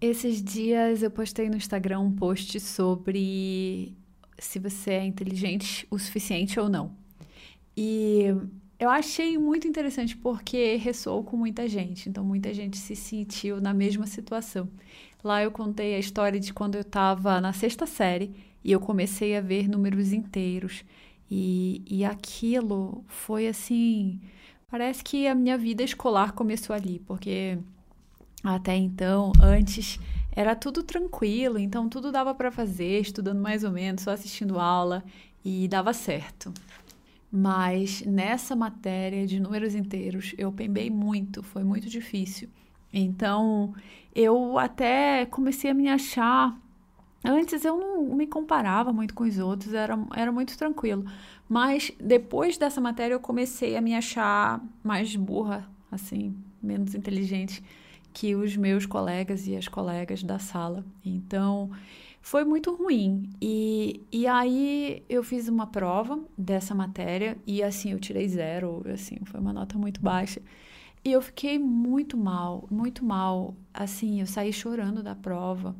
Esses dias eu postei no Instagram um post sobre se você é inteligente o suficiente ou não. E eu achei muito interessante porque ressoou com muita gente, então muita gente se sentiu na mesma situação. Lá eu contei a história de quando eu estava na sexta série e eu comecei a ver números inteiros. E, e aquilo foi assim. Parece que a minha vida escolar começou ali, porque até então, antes, era tudo tranquilo, então tudo dava para fazer, estudando mais ou menos, só assistindo aula e dava certo. Mas nessa matéria de números inteiros, eu pembei muito, foi muito difícil. Então, eu até comecei a me achar. Antes eu não me comparava muito com os outros, era, era muito tranquilo. Mas depois dessa matéria eu comecei a me achar mais burra, assim, menos inteligente que os meus colegas e as colegas da sala. Então, foi muito ruim. E, e aí eu fiz uma prova dessa matéria e assim eu tirei zero, assim, foi uma nota muito baixa. E eu fiquei muito mal, muito mal. Assim, eu saí chorando da prova,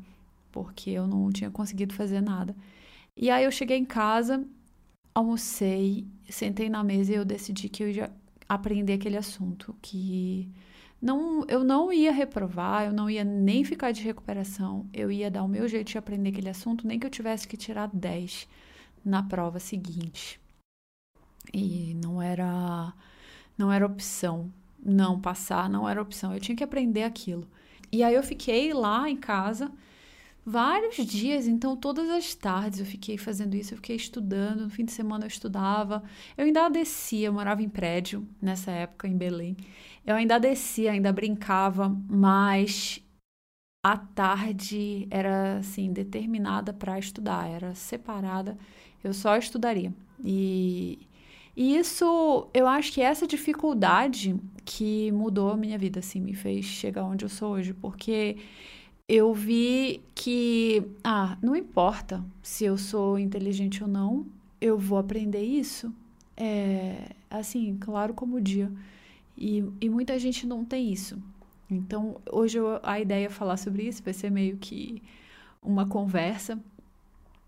porque eu não tinha conseguido fazer nada. E aí eu cheguei em casa, almocei, sentei na mesa e eu decidi que eu ia aprender aquele assunto, que não, eu não ia reprovar, eu não ia nem ficar de recuperação, eu ia dar o meu jeito de aprender aquele assunto, nem que eu tivesse que tirar 10 na prova seguinte. E não era não era opção não passar, não era opção, eu tinha que aprender aquilo. E aí eu fiquei lá em casa vários dias, então todas as tardes eu fiquei fazendo isso, eu fiquei estudando, no fim de semana eu estudava. Eu ainda descia, eu morava em prédio nessa época em Belém. Eu ainda descia, ainda brincava, mas a tarde era assim determinada para estudar, era separada. Eu só estudaria. E, e isso, eu acho que essa dificuldade que mudou a minha vida, assim, me fez chegar onde eu sou hoje, porque eu vi que, ah, não importa se eu sou inteligente ou não, eu vou aprender isso. É, assim, claro como o dia. E, e muita gente não tem isso. Então, hoje eu, a ideia é falar sobre isso, vai ser meio que uma conversa,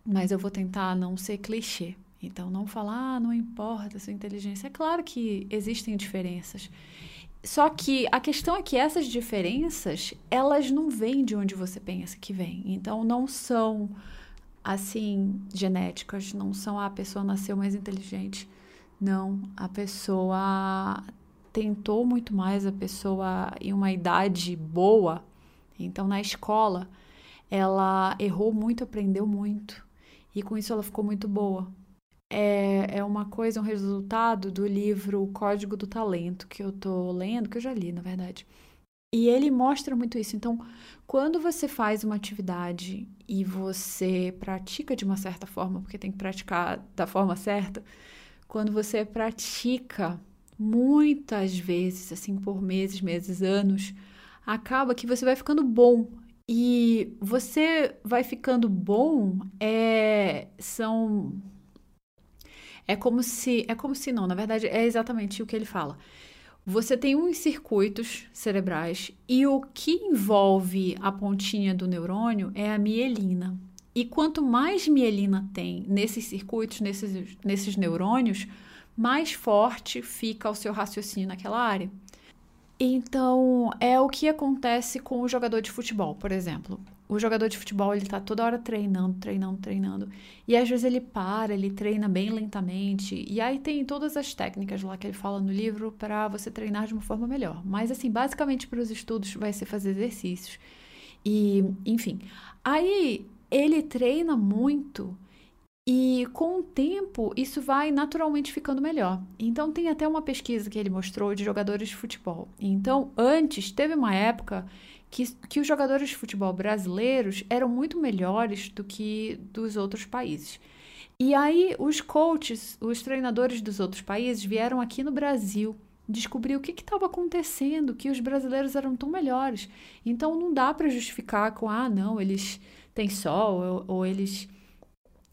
mas eu vou tentar não ser clichê. Então, não falar, ah, não importa sua inteligência. É claro que existem diferenças. Só que a questão é que essas diferenças, elas não vêm de onde você pensa que vêm. Então, não são, assim, genéticas. Não são, ah, a pessoa nasceu mais inteligente. Não, a pessoa tentou muito mais a pessoa em uma idade boa, então na escola ela errou muito, aprendeu muito e com isso ela ficou muito boa. É, é uma coisa, um resultado do livro O Código do Talento que eu tô lendo, que eu já li, na verdade. E ele mostra muito isso. Então, quando você faz uma atividade e você pratica de uma certa forma, porque tem que praticar da forma certa, quando você pratica muitas vezes, assim, por meses, meses, anos, acaba que você vai ficando bom. E você vai ficando bom, é, são. É como se. É como se não, na verdade, é exatamente o que ele fala. Você tem uns circuitos cerebrais e o que envolve a pontinha do neurônio é a mielina. E quanto mais mielina tem nesses circuitos, nesses, nesses neurônios, mais forte fica o seu raciocínio naquela área. Então, é o que acontece com o jogador de futebol, por exemplo. O jogador de futebol, ele tá toda hora treinando, treinando, treinando. E às vezes ele para, ele treina bem lentamente. E aí tem todas as técnicas lá que ele fala no livro para você treinar de uma forma melhor. Mas assim, basicamente para os estudos vai ser fazer exercícios. E, enfim. Aí ele treina muito e com o tempo, isso vai naturalmente ficando melhor. Então, tem até uma pesquisa que ele mostrou de jogadores de futebol. Então, antes, teve uma época que, que os jogadores de futebol brasileiros eram muito melhores do que dos outros países. E aí, os coaches, os treinadores dos outros países vieram aqui no Brasil descobrir o que estava acontecendo, que os brasileiros eram tão melhores. Então, não dá para justificar com, ah, não, eles têm sol ou, ou eles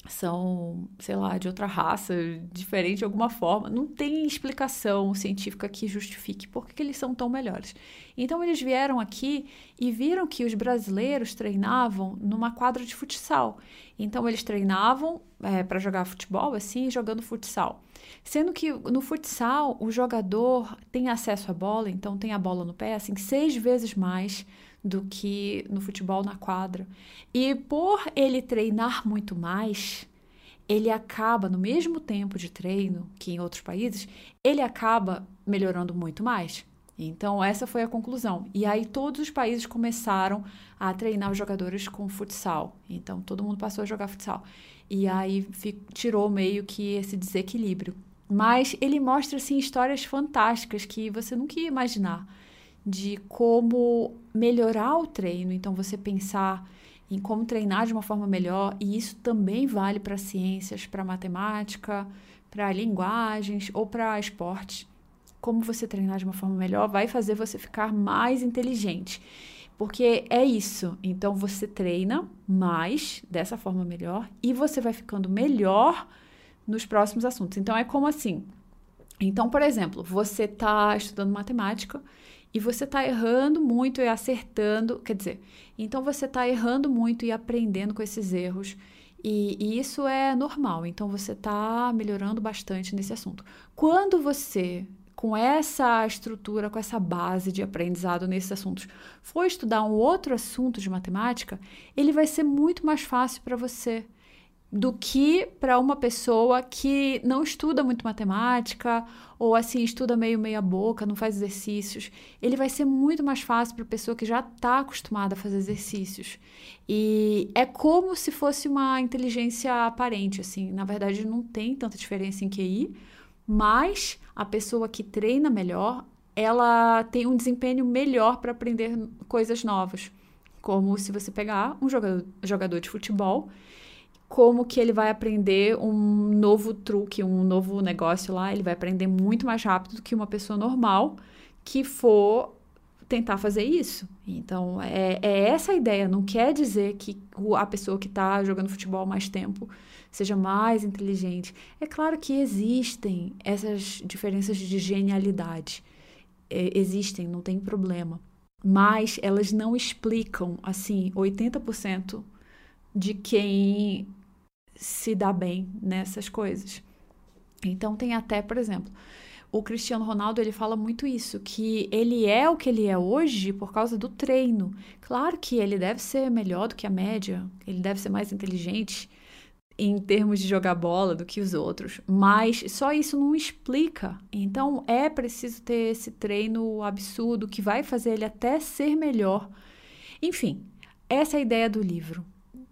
são, sei lá, de outra raça, diferente de alguma forma. Não tem explicação científica que justifique por que eles são tão melhores. Então eles vieram aqui e viram que os brasileiros treinavam numa quadra de futsal. Então eles treinavam é, para jogar futebol, assim, jogando futsal. Sendo que no futsal o jogador tem acesso à bola, então tem a bola no pé, assim, seis vezes mais do que no futebol na quadra. E por ele treinar muito mais, ele acaba, no mesmo tempo de treino que em outros países, ele acaba melhorando muito mais. Então, essa foi a conclusão. E aí, todos os países começaram a treinar os jogadores com futsal. Então, todo mundo passou a jogar futsal. E aí, tirou meio que esse desequilíbrio. Mas ele mostra, assim, histórias fantásticas que você nunca ia imaginar de como melhorar o treino. Então, você pensar em como treinar de uma forma melhor, e isso também vale para ciências, para matemática, para linguagens ou para esportes. Como você treinar de uma forma melhor vai fazer você ficar mais inteligente. Porque é isso. Então você treina mais dessa forma melhor e você vai ficando melhor nos próximos assuntos. Então é como assim. Então, por exemplo, você está estudando matemática e você está errando muito e acertando, quer dizer, então você está errando muito e aprendendo com esses erros. E, e isso é normal, então você está melhorando bastante nesse assunto. Quando você, com essa estrutura, com essa base de aprendizado nesses assuntos, for estudar um outro assunto de matemática, ele vai ser muito mais fácil para você do que para uma pessoa que não estuda muito matemática ou assim estuda meio meia boca, não faz exercícios. Ele vai ser muito mais fácil para a pessoa que já está acostumada a fazer exercícios. E é como se fosse uma inteligência aparente, assim. Na verdade, não tem tanta diferença em QI, mas a pessoa que treina melhor, ela tem um desempenho melhor para aprender coisas novas. Como se você pegar um jogador, jogador de futebol como que ele vai aprender um novo truque, um novo negócio lá, ele vai aprender muito mais rápido do que uma pessoa normal que for tentar fazer isso. Então, é, é essa a ideia. Não quer dizer que a pessoa que está jogando futebol mais tempo seja mais inteligente. É claro que existem essas diferenças de genialidade. É, existem, não tem problema. Mas elas não explicam, assim, 80% de quem se dá bem nessas coisas. Então tem até, por exemplo, o Cristiano Ronaldo ele fala muito isso, que ele é o que ele é hoje por causa do treino. Claro que ele deve ser melhor do que a média, ele deve ser mais inteligente em termos de jogar bola do que os outros, mas só isso não explica. Então é preciso ter esse treino absurdo que vai fazer ele até ser melhor. Enfim, essa é a ideia do livro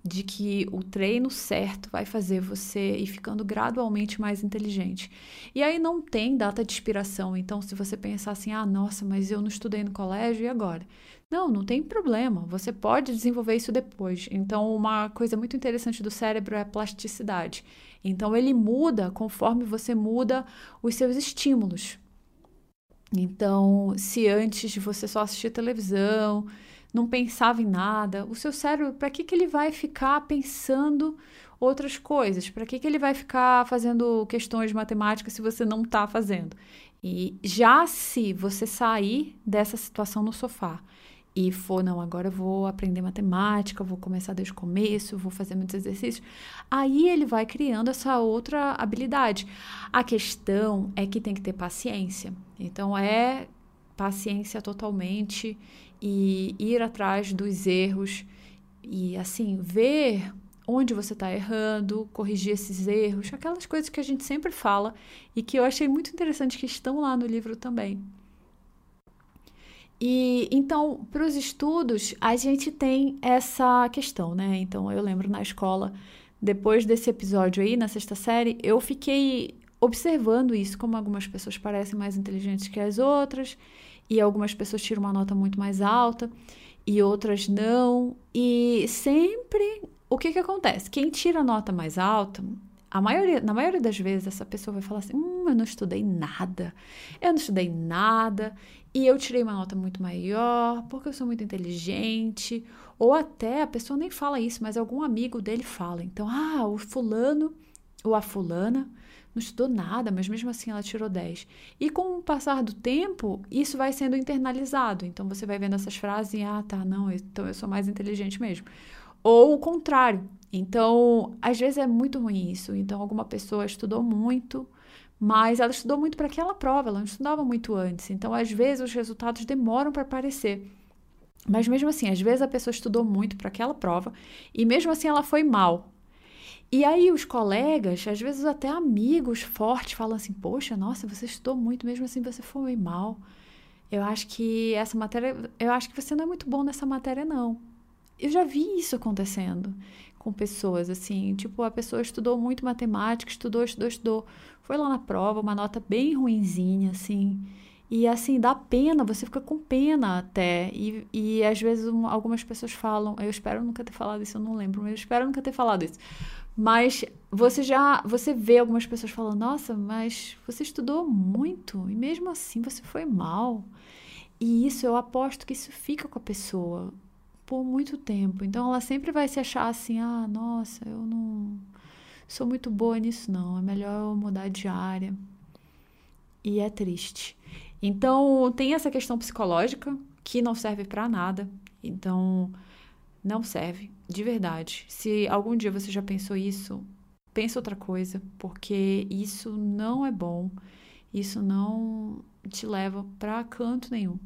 de que o treino certo vai fazer você ir ficando gradualmente mais inteligente. E aí não tem data de expiração, então se você pensar assim, ah, nossa, mas eu não estudei no colégio e agora? Não, não tem problema, você pode desenvolver isso depois. Então, uma coisa muito interessante do cérebro é a plasticidade. Então, ele muda conforme você muda os seus estímulos. Então, se antes você só assistir televisão, não pensava em nada. O seu cérebro, para que, que ele vai ficar pensando outras coisas? Para que, que ele vai ficar fazendo questões de matemática se você não está fazendo? E já se você sair dessa situação no sofá e for, não, agora eu vou aprender matemática, vou começar desde o começo, vou fazer muitos exercícios, aí ele vai criando essa outra habilidade. A questão é que tem que ter paciência. Então, é paciência totalmente e ir atrás dos erros e assim ver onde você está errando, corrigir esses erros, aquelas coisas que a gente sempre fala e que eu achei muito interessante que estão lá no livro também. E então, para os estudos, a gente tem essa questão, né? Então, eu lembro na escola, depois desse episódio aí, na sexta série, eu fiquei observando isso, como algumas pessoas parecem mais inteligentes que as outras, e algumas pessoas tiram uma nota muito mais alta e outras não. E sempre o que, que acontece? Quem tira a nota mais alta, a maioria, na maioria das vezes, essa pessoa vai falar assim: hum, eu não estudei nada, eu não estudei nada, e eu tirei uma nota muito maior, porque eu sou muito inteligente, ou até a pessoa nem fala isso, mas algum amigo dele fala. Então, ah, o fulano ou a fulana não estudou nada, mas mesmo assim ela tirou 10. E com o passar do tempo, isso vai sendo internalizado. Então você vai vendo essas frases ah, tá, não, então eu sou mais inteligente mesmo. Ou o contrário. Então, às vezes é muito ruim isso. Então, alguma pessoa estudou muito, mas ela estudou muito para aquela prova, ela não estudava muito antes. Então, às vezes, os resultados demoram para aparecer. Mas mesmo assim, às vezes a pessoa estudou muito para aquela prova e mesmo assim ela foi mal. E aí os colegas, às vezes até amigos fortes, falam assim: "Poxa, nossa, você estudou muito, mesmo assim você foi mal. Eu acho que essa matéria, eu acho que você não é muito bom nessa matéria não". Eu já vi isso acontecendo com pessoas assim, tipo, a pessoa estudou muito matemática, estudou, estudou, estudou, foi lá na prova, uma nota bem ruinzinha assim. E assim, dá pena, você fica com pena até. E, e às vezes um, algumas pessoas falam, eu espero nunca ter falado isso, eu não lembro, mas eu espero nunca ter falado isso. Mas você já, você vê algumas pessoas falando, nossa, mas você estudou muito e mesmo assim você foi mal. E isso, eu aposto que isso fica com a pessoa por muito tempo. Então ela sempre vai se achar assim, ah, nossa, eu não sou muito boa nisso não, é melhor eu mudar de área. E é triste. Então, tem essa questão psicológica que não serve para nada. Então, não serve, de verdade. Se algum dia você já pensou isso, pensa outra coisa, porque isso não é bom. Isso não te leva para canto nenhum.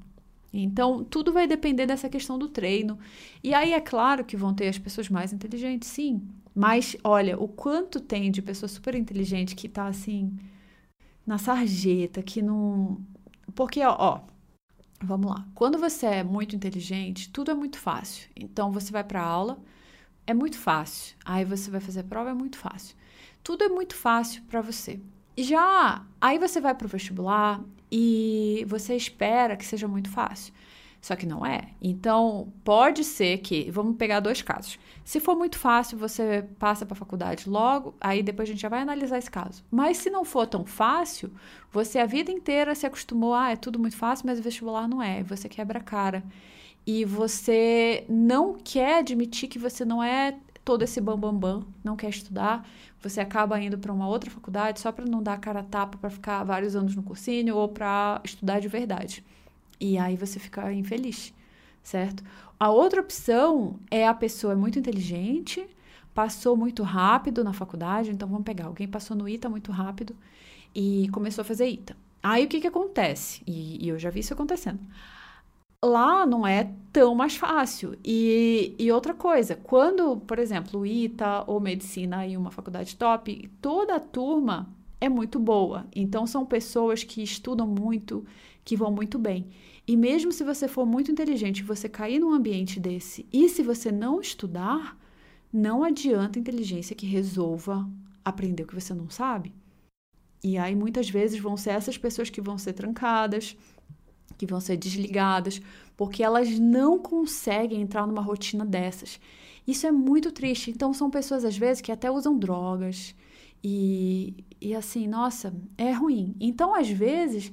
Então, tudo vai depender dessa questão do treino. E aí é claro que vão ter as pessoas mais inteligentes, sim. Mas olha, o quanto tem de pessoa super inteligente que tá assim na sarjeta, que não porque, ó, vamos lá. Quando você é muito inteligente, tudo é muito fácil. Então, você vai para aula, é muito fácil. Aí você vai fazer a prova, é muito fácil. Tudo é muito fácil para você. Já aí você vai para o vestibular e você espera que seja muito fácil. Só que não é. Então, pode ser que. Vamos pegar dois casos. Se for muito fácil, você passa para a faculdade logo, aí depois a gente já vai analisar esse caso. Mas se não for tão fácil, você a vida inteira se acostumou, ah, é tudo muito fácil, mas o vestibular não é. Você quebra a cara. E você não quer admitir que você não é todo esse bambambam, bam, bam, não quer estudar, você acaba indo para uma outra faculdade só para não dar cara a tapa para ficar vários anos no cursinho ou para estudar de verdade. E aí você fica infeliz, certo? A outra opção é a pessoa muito inteligente, passou muito rápido na faculdade, então vamos pegar, alguém passou no ITA muito rápido e começou a fazer ITA. Aí o que que acontece? E, e eu já vi isso acontecendo. Lá não é tão mais fácil. E, e outra coisa, quando, por exemplo, ITA ou medicina em uma faculdade top, toda a turma é muito boa. Então são pessoas que estudam muito, que vão muito bem. E mesmo se você for muito inteligente, você cair num ambiente desse, e se você não estudar, não adianta inteligência que resolva aprender o que você não sabe. E aí muitas vezes vão ser essas pessoas que vão ser trancadas, que vão ser desligadas, porque elas não conseguem entrar numa rotina dessas. Isso é muito triste. Então são pessoas às vezes que até usam drogas e, e assim, nossa, é ruim. Então às vezes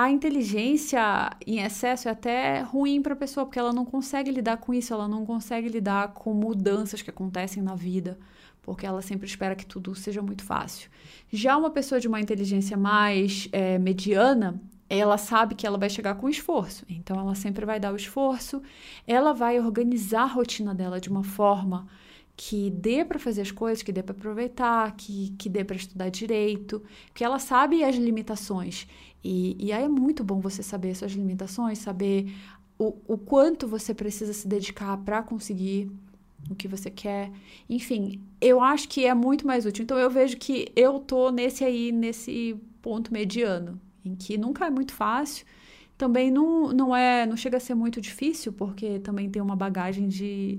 a inteligência em excesso é até ruim para a pessoa, porque ela não consegue lidar com isso, ela não consegue lidar com mudanças que acontecem na vida, porque ela sempre espera que tudo seja muito fácil. Já uma pessoa de uma inteligência mais é, mediana, ela sabe que ela vai chegar com esforço, então ela sempre vai dar o esforço, ela vai organizar a rotina dela de uma forma que dê para fazer as coisas, que dê para aproveitar, que, que dê para estudar direito, que ela sabe as limitações. E, e aí é muito bom você saber suas limitações, saber o, o quanto você precisa se dedicar para conseguir o que você quer. Enfim, eu acho que é muito mais útil. Então eu vejo que eu tô nesse aí, nesse ponto mediano, em que nunca é muito fácil, também não, não é, não chega a ser muito difícil, porque também tem uma bagagem de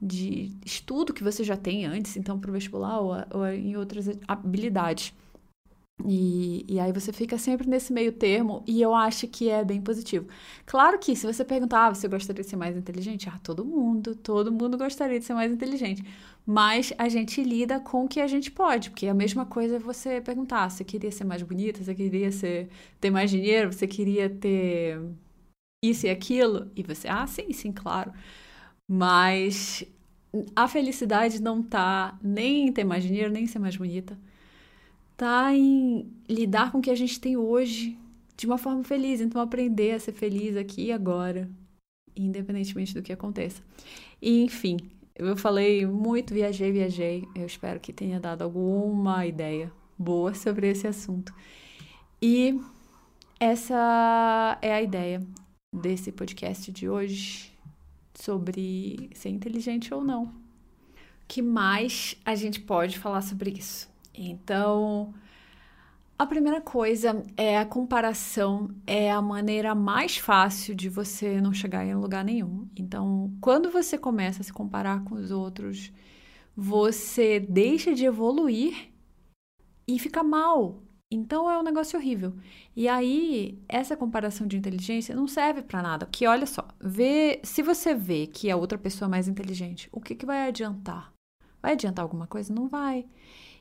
de estudo que você já tem antes, então para o vestibular ou, ou, em outras habilidades. E, e aí você fica sempre nesse meio termo e eu acho que é bem positivo. Claro que se você perguntar, ah, você gostaria de ser mais inteligente? Ah, todo mundo, todo mundo gostaria de ser mais inteligente. Mas a gente lida com o que a gente pode, porque a mesma coisa é você perguntar, você queria ser mais bonita, você queria ser, ter mais dinheiro, você queria ter isso e aquilo, e você, ah, sim, sim, claro. Mas a felicidade não tá nem em ter mais dinheiro, nem em ser mais bonita. Tá em lidar com o que a gente tem hoje de uma forma feliz. Então, aprender a ser feliz aqui e agora, independentemente do que aconteça. E, enfim, eu falei muito, viajei, viajei. Eu espero que tenha dado alguma ideia boa sobre esse assunto. E essa é a ideia desse podcast de hoje sobre ser inteligente ou não. O que mais a gente pode falar sobre isso? Então, a primeira coisa é a comparação, é a maneira mais fácil de você não chegar em lugar nenhum. Então, quando você começa a se comparar com os outros, você deixa de evoluir e fica mal. Então é um negócio horrível. E aí, essa comparação de inteligência não serve para nada. Porque olha só, vê, se você vê que a outra pessoa é mais inteligente, o que, que vai adiantar? Vai adiantar alguma coisa? Não vai.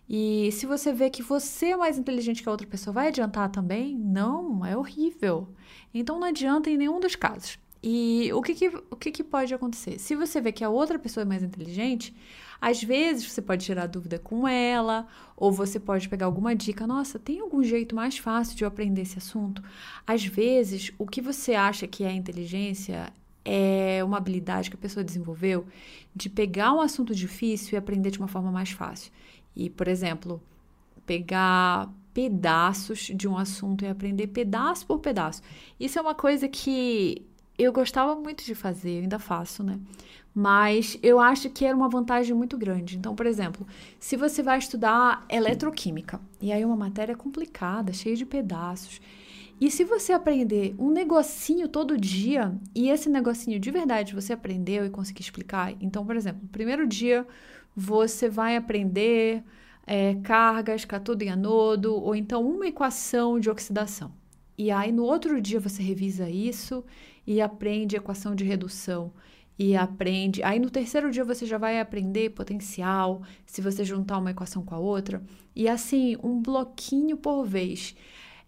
E se você vê que você é mais inteligente que a outra pessoa, vai adiantar também? Não, é horrível. Então não adianta em nenhum dos casos. E o que, que, o que, que pode acontecer? Se você vê que a outra pessoa é mais inteligente, às vezes você pode tirar dúvida com ela, ou você pode pegar alguma dica. Nossa, tem algum jeito mais fácil de eu aprender esse assunto? Às vezes, o que você acha que é inteligência é uma habilidade que a pessoa desenvolveu de pegar um assunto difícil e aprender de uma forma mais fácil. E, por exemplo, pegar pedaços de um assunto e aprender pedaço por pedaço. Isso é uma coisa que eu gostava muito de fazer, eu ainda faço, né? Mas eu acho que era uma vantagem muito grande. Então, por exemplo, se você vai estudar eletroquímica, e aí uma matéria complicada, cheia de pedaços, e se você aprender um negocinho todo dia, e esse negocinho de verdade você aprendeu e conseguir explicar, então, por exemplo, no primeiro dia você vai aprender é, cargas, cátodo e anodo, ou então uma equação de oxidação. E aí no outro dia você revisa isso e aprende equação de redução e aprende. Aí no terceiro dia você já vai aprender potencial, se você juntar uma equação com a outra, e assim, um bloquinho por vez.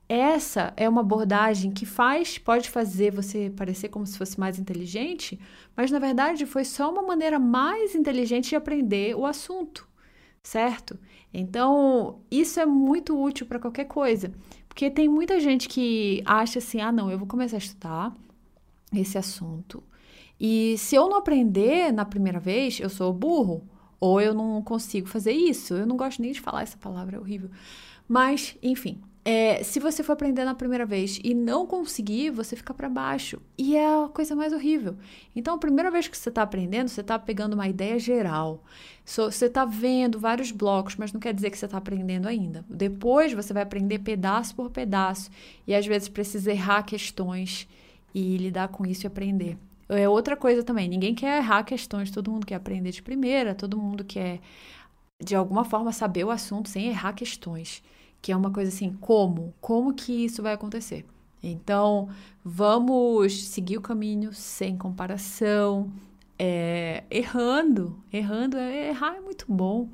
Essa é uma abordagem que faz, pode fazer você parecer como se fosse mais inteligente, mas na verdade foi só uma maneira mais inteligente de aprender o assunto, certo? Então, isso é muito útil para qualquer coisa, porque tem muita gente que acha assim: ah, não, eu vou começar a estudar esse assunto, e se eu não aprender na primeira vez, eu sou burro, ou eu não consigo fazer isso. Eu não gosto nem de falar essa palavra, é horrível. Mas, enfim, é, se você for aprender na primeira vez e não conseguir, você fica para baixo. E é a coisa mais horrível. Então, a primeira vez que você está aprendendo, você está pegando uma ideia geral. So, você está vendo vários blocos, mas não quer dizer que você está aprendendo ainda. Depois, você vai aprender pedaço por pedaço. E às vezes precisa errar questões e lidar com isso e aprender. É outra coisa também, ninguém quer errar questões, todo mundo quer aprender de primeira, todo mundo quer, de alguma forma, saber o assunto sem errar questões. Que é uma coisa assim, como? Como que isso vai acontecer? Então, vamos seguir o caminho sem comparação, é, errando. Errando, é, errar é muito bom.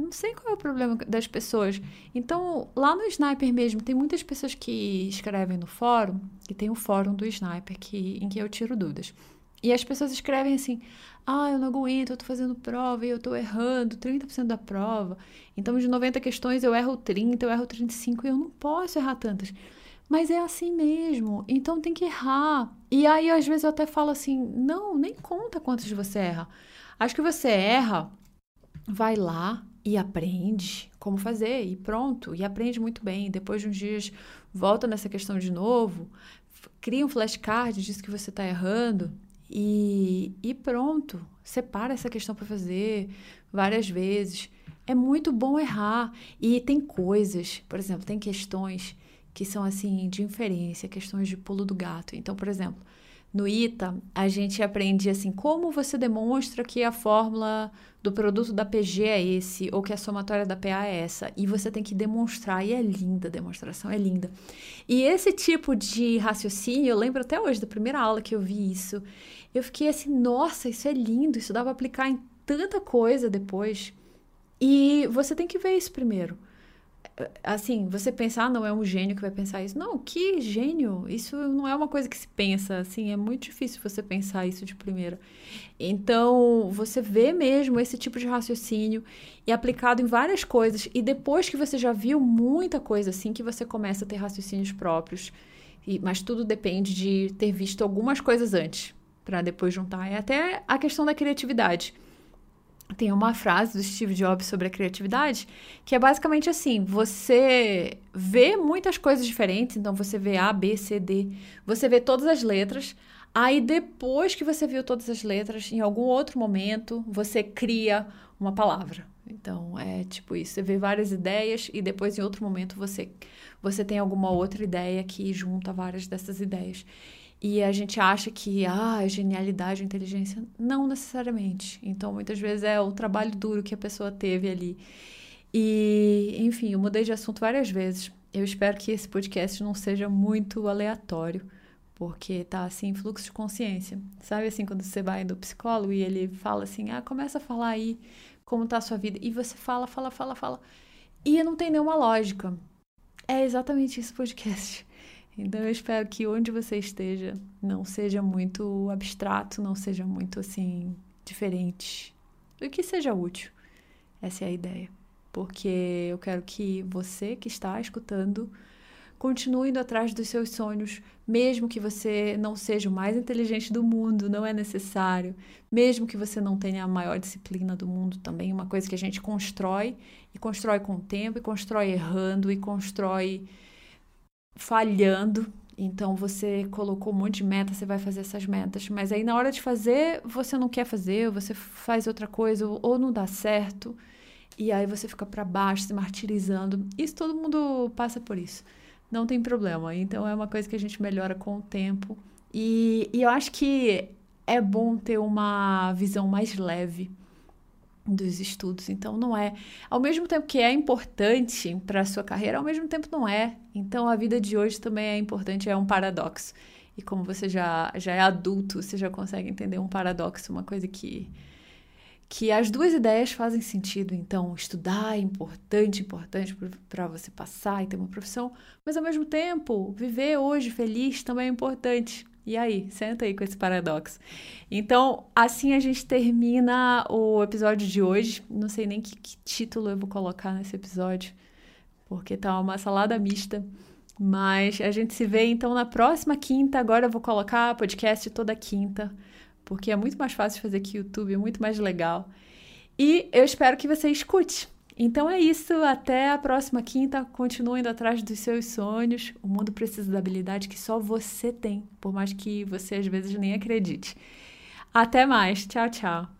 Não sei qual é o problema das pessoas. Então, lá no Sniper mesmo, tem muitas pessoas que escrevem no fórum, que tem o fórum do Sniper, que, em que eu tiro dúvidas. E as pessoas escrevem assim: ah, eu não aguento, eu tô fazendo prova e eu tô errando 30% da prova. Então, de 90 questões, eu erro 30, eu erro 35 e eu não posso errar tantas. Mas é assim mesmo, então tem que errar. E aí, às vezes, eu até falo assim: não, nem conta quantas você erra. Acho que você erra, vai lá, e aprende como fazer e pronto, e aprende muito bem. Depois de uns dias, volta nessa questão de novo, cria um flashcard, diz que você está errando e, e pronto. Separa essa questão para fazer várias vezes. É muito bom errar. E tem coisas, por exemplo, tem questões que são assim de inferência, questões de pulo do gato. Então, por exemplo, no ITA, a gente aprende assim, como você demonstra que a fórmula do produto da PG é esse, ou que a somatória da PA é essa. E você tem que demonstrar, e é linda a demonstração, é linda. E esse tipo de raciocínio, eu lembro até hoje da primeira aula que eu vi isso, eu fiquei assim, nossa, isso é lindo, isso dá para aplicar em tanta coisa depois. E você tem que ver isso primeiro. Assim, você pensar, ah, não é um gênio que vai pensar isso. Não, que gênio? Isso não é uma coisa que se pensa, assim, é muito difícil você pensar isso de primeira. Então, você vê mesmo esse tipo de raciocínio e aplicado em várias coisas, e depois que você já viu muita coisa assim, que você começa a ter raciocínios próprios. E, mas tudo depende de ter visto algumas coisas antes, para depois juntar. É até a questão da criatividade tem uma frase do Steve Jobs sobre a criatividade que é basicamente assim: você vê muitas coisas diferentes, então você vê A, B, C, D, você vê todas as letras. Aí depois que você viu todas as letras, em algum outro momento, você cria uma palavra. Então é tipo isso: você vê várias ideias e depois em outro momento você você tem alguma outra ideia que junta várias dessas ideias. E a gente acha que, ah, genialidade, inteligência. Não necessariamente. Então, muitas vezes é o trabalho duro que a pessoa teve ali. E, enfim, eu mudei de assunto várias vezes. Eu espero que esse podcast não seja muito aleatório, porque tá assim, fluxo de consciência. Sabe assim, quando você vai do psicólogo e ele fala assim: ah, começa a falar aí como tá a sua vida. E você fala, fala, fala, fala. E não tem nenhuma lógica. É exatamente isso podcast. Então eu espero que onde você esteja não seja muito abstrato, não seja muito assim diferente, e que seja útil. Essa é a ideia. Porque eu quero que você que está escutando continue indo atrás dos seus sonhos, mesmo que você não seja o mais inteligente do mundo, não é necessário. Mesmo que você não tenha a maior disciplina do mundo, também uma coisa que a gente constrói e constrói com o tempo, e constrói errando, e constrói falhando. Então você colocou um monte de meta, você vai fazer essas metas, mas aí na hora de fazer, você não quer fazer, você faz outra coisa ou não dá certo. E aí você fica para baixo, se martirizando. Isso todo mundo passa por isso. Não tem problema. Então é uma coisa que a gente melhora com o tempo. E, e eu acho que é bom ter uma visão mais leve dos estudos. Então, não é. Ao mesmo tempo que é importante para a sua carreira, ao mesmo tempo não é. Então, a vida de hoje também é importante, é um paradoxo. E como você já, já é adulto, você já consegue entender um paradoxo, uma coisa que. Que as duas ideias fazem sentido. Então, estudar é importante, importante para você passar e ter uma profissão, mas ao mesmo tempo, viver hoje feliz também é importante. E aí, senta aí com esse paradoxo. Então, assim a gente termina o episódio de hoje. Não sei nem que, que título eu vou colocar nesse episódio, porque tá uma salada mista. Mas a gente se vê então na próxima quinta. Agora eu vou colocar podcast toda quinta, porque é muito mais fácil fazer aqui YouTube, é muito mais legal. E eu espero que você escute. Então é isso, até a próxima quinta. Continue indo atrás dos seus sonhos. O mundo precisa da habilidade que só você tem, por mais que você às vezes nem acredite. Até mais. Tchau, tchau.